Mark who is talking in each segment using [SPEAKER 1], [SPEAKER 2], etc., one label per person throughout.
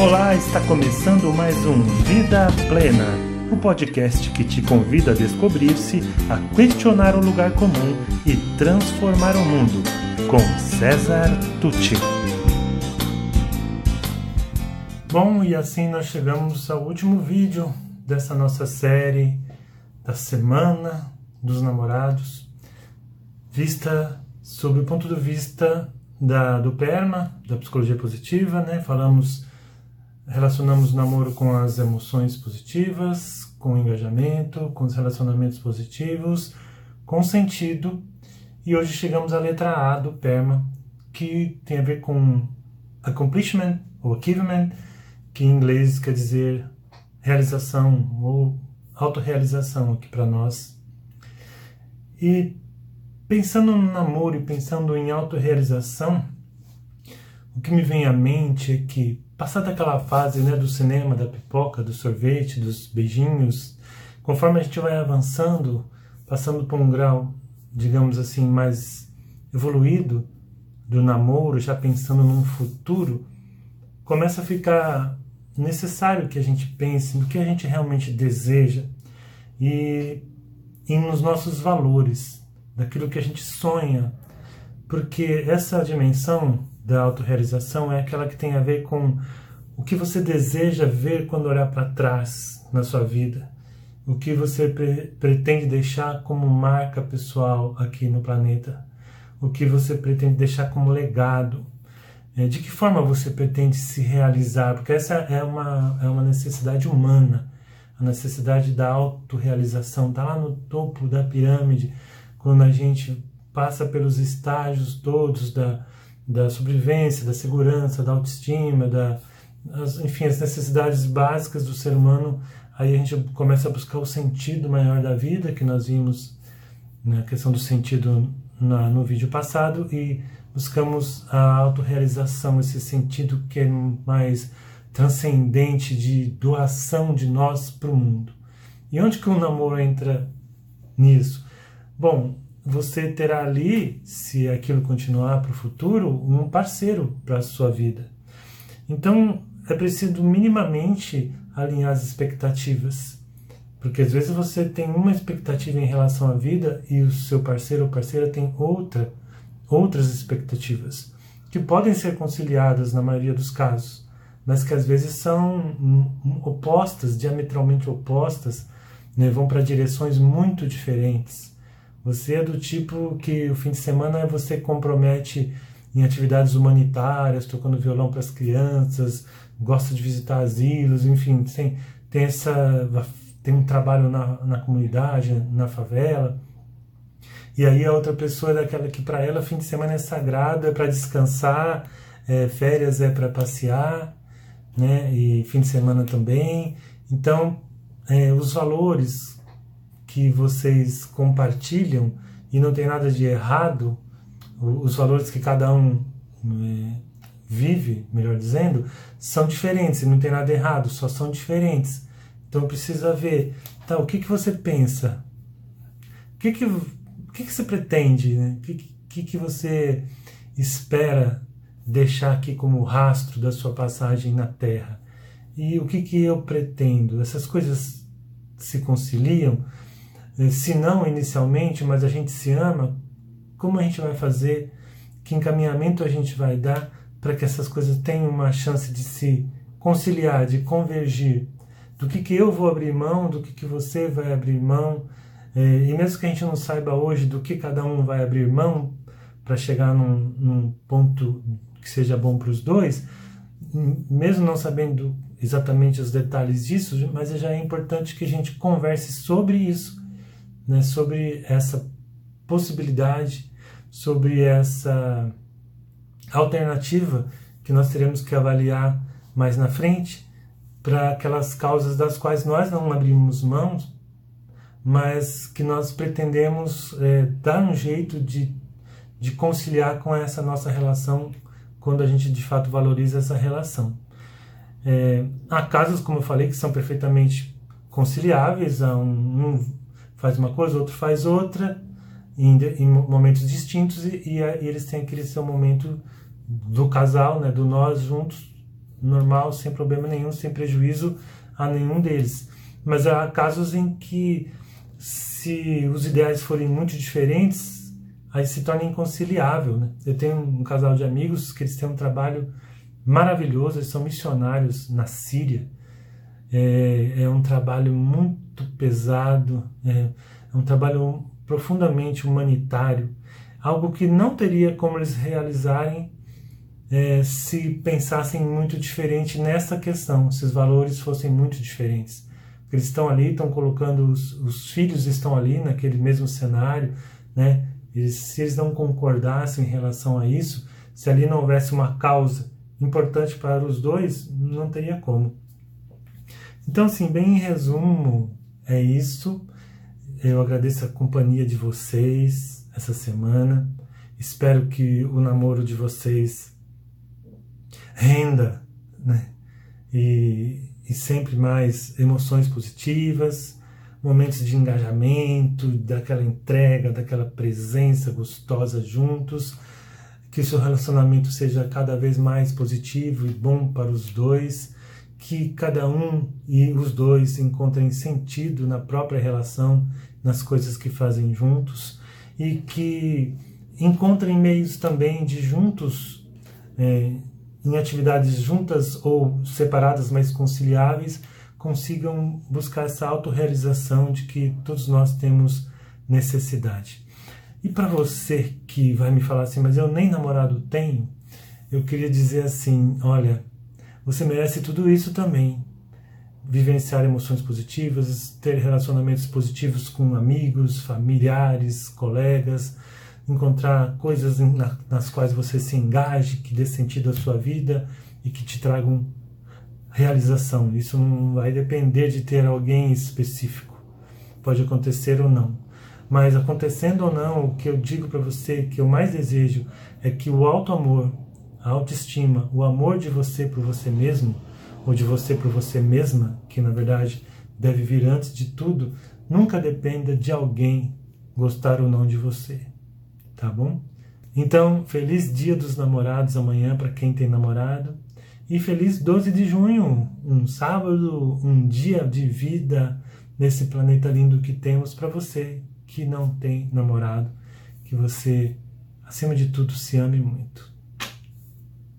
[SPEAKER 1] Olá, está começando mais um Vida Plena, o podcast que te convida a descobrir-se, a questionar o lugar comum e transformar o mundo, com César Tucci. Bom, e assim nós chegamos ao último vídeo dessa nossa série da Semana dos Namorados, vista sob o ponto de vista da, do PERMA, da psicologia positiva, né? Falamos relacionamos o namoro com as emoções positivas, com o engajamento, com os relacionamentos positivos, com sentido. E hoje chegamos à letra A do PERMA, que tem a ver com accomplishment ou achievement, que em inglês quer dizer realização ou autorrealização aqui para nós. E pensando no namoro e pensando em autorrealização, o que me vem à mente é que passada aquela fase né, do cinema, da pipoca, do sorvete, dos beijinhos, conforme a gente vai avançando, passando por um grau, digamos assim, mais evoluído do namoro, já pensando num futuro, começa a ficar necessário que a gente pense no que a gente realmente deseja e, e nos nossos valores, daquilo que a gente sonha, porque essa dimensão da autorrealização é aquela que tem a ver com o que você deseja ver quando olhar para trás na sua vida, o que você pre pretende deixar como marca pessoal aqui no planeta, o que você pretende deixar como legado, é, de que forma você pretende se realizar, porque essa é uma, é uma necessidade humana, a necessidade da autorrealização, está lá no topo da pirâmide, quando a gente passa pelos estágios todos da da sobrevivência, da segurança, da autoestima, da, as, enfim, as necessidades básicas do ser humano, aí a gente começa a buscar o sentido maior da vida, que nós vimos na questão do sentido na, no vídeo passado, e buscamos a autorrealização, esse sentido que é mais transcendente de doação de nós para o mundo. E onde que o namoro entra nisso? Bom, você terá ali, se aquilo continuar para o futuro, um parceiro para a sua vida. Então, é preciso minimamente alinhar as expectativas. Porque às vezes você tem uma expectativa em relação à vida e o seu parceiro ou parceira tem outra, outras expectativas, que podem ser conciliadas na maioria dos casos, mas que às vezes são opostas, diametralmente opostas, né, vão para direções muito diferentes. Você é do tipo que o fim de semana você compromete em atividades humanitárias, tocando violão para as crianças, gosta de visitar asilos, enfim, tem, tem, essa, tem um trabalho na, na comunidade, na favela. E aí a outra pessoa é daquela que para ela fim de semana é sagrado, é para descansar, é, férias é para passear, né? E fim de semana também. Então, é, os valores que vocês compartilham e não tem nada de errado, os valores que cada um é, vive, melhor dizendo, são diferentes, não tem nada errado, só são diferentes. Então precisa ver, tá, o que, que você pensa? O que, que, o que, que você pretende? Né? O que, que, que você espera deixar aqui como rastro da sua passagem na Terra? E o que, que eu pretendo? Essas coisas se conciliam? Se não inicialmente, mas a gente se ama, como a gente vai fazer? Que encaminhamento a gente vai dar para que essas coisas tenham uma chance de se conciliar, de convergir? Do que, que eu vou abrir mão, do que, que você vai abrir mão? É, e mesmo que a gente não saiba hoje do que cada um vai abrir mão para chegar num, num ponto que seja bom para os dois, mesmo não sabendo exatamente os detalhes disso, mas já é importante que a gente converse sobre isso né, sobre essa possibilidade, sobre essa alternativa que nós teremos que avaliar mais na frente para aquelas causas das quais nós não abrimos mãos, mas que nós pretendemos é, dar um jeito de, de conciliar com essa nossa relação quando a gente de fato valoriza essa relação. É, há casos, como eu falei, que são perfeitamente conciliáveis, há um, um faz uma coisa, outro faz outra, em, em momentos distintos, e, e, eles têm aquele seu momento do casal, né, do nós juntos, normal, sem problema nenhum, sem prejuízo a nenhum deles. Mas há casos em que, se os ideais forem muito diferentes, aí se torna inconciliável. Né? Eu tenho um casal de amigos que eles têm um trabalho maravilhoso, eles são missionários na Síria. É, é um trabalho muito pesado, é, é um trabalho profundamente humanitário, algo que não teria como eles realizarem é, se pensassem muito diferente nessa questão, se os valores fossem muito diferentes. Eles estão ali, estão colocando os, os filhos estão ali naquele mesmo cenário, né? Eles, se eles não concordassem em relação a isso, se ali não houvesse uma causa importante para os dois, não teria como. Então, assim, bem em resumo, é isso. Eu agradeço a companhia de vocês essa semana. Espero que o namoro de vocês renda, né? E, e sempre mais emoções positivas, momentos de engajamento, daquela entrega, daquela presença gostosa juntos. Que seu relacionamento seja cada vez mais positivo e bom para os dois. Que cada um e os dois encontrem sentido na própria relação, nas coisas que fazem juntos. E que encontrem meios também de juntos é, em atividades juntas ou separadas, mas conciliáveis, consigam buscar essa autorrealização de que todos nós temos necessidade. E para você que vai me falar assim, mas eu nem namorado tenho, eu queria dizer assim: olha, você merece tudo isso também. Vivenciar emoções positivas, ter relacionamentos positivos com amigos, familiares, colegas, encontrar coisas nas quais você se engaje, que dê sentido à sua vida e que te tragam realização. Isso não vai depender de ter alguém específico. Pode acontecer ou não. Mas acontecendo ou não, o que eu digo para você, que eu mais desejo é que o alto amor, a autoestima, o amor de você por você mesmo, ou de você por você mesma, que na verdade deve vir antes de tudo, nunca dependa de alguém gostar ou não de você tá bom? Então, feliz Dia dos Namorados amanhã para quem tem namorado. E feliz 12 de junho, um sábado, um dia de vida nesse planeta lindo que temos para você que não tem namorado. Que você, acima de tudo, se ame muito.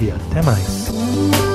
[SPEAKER 1] e até mais.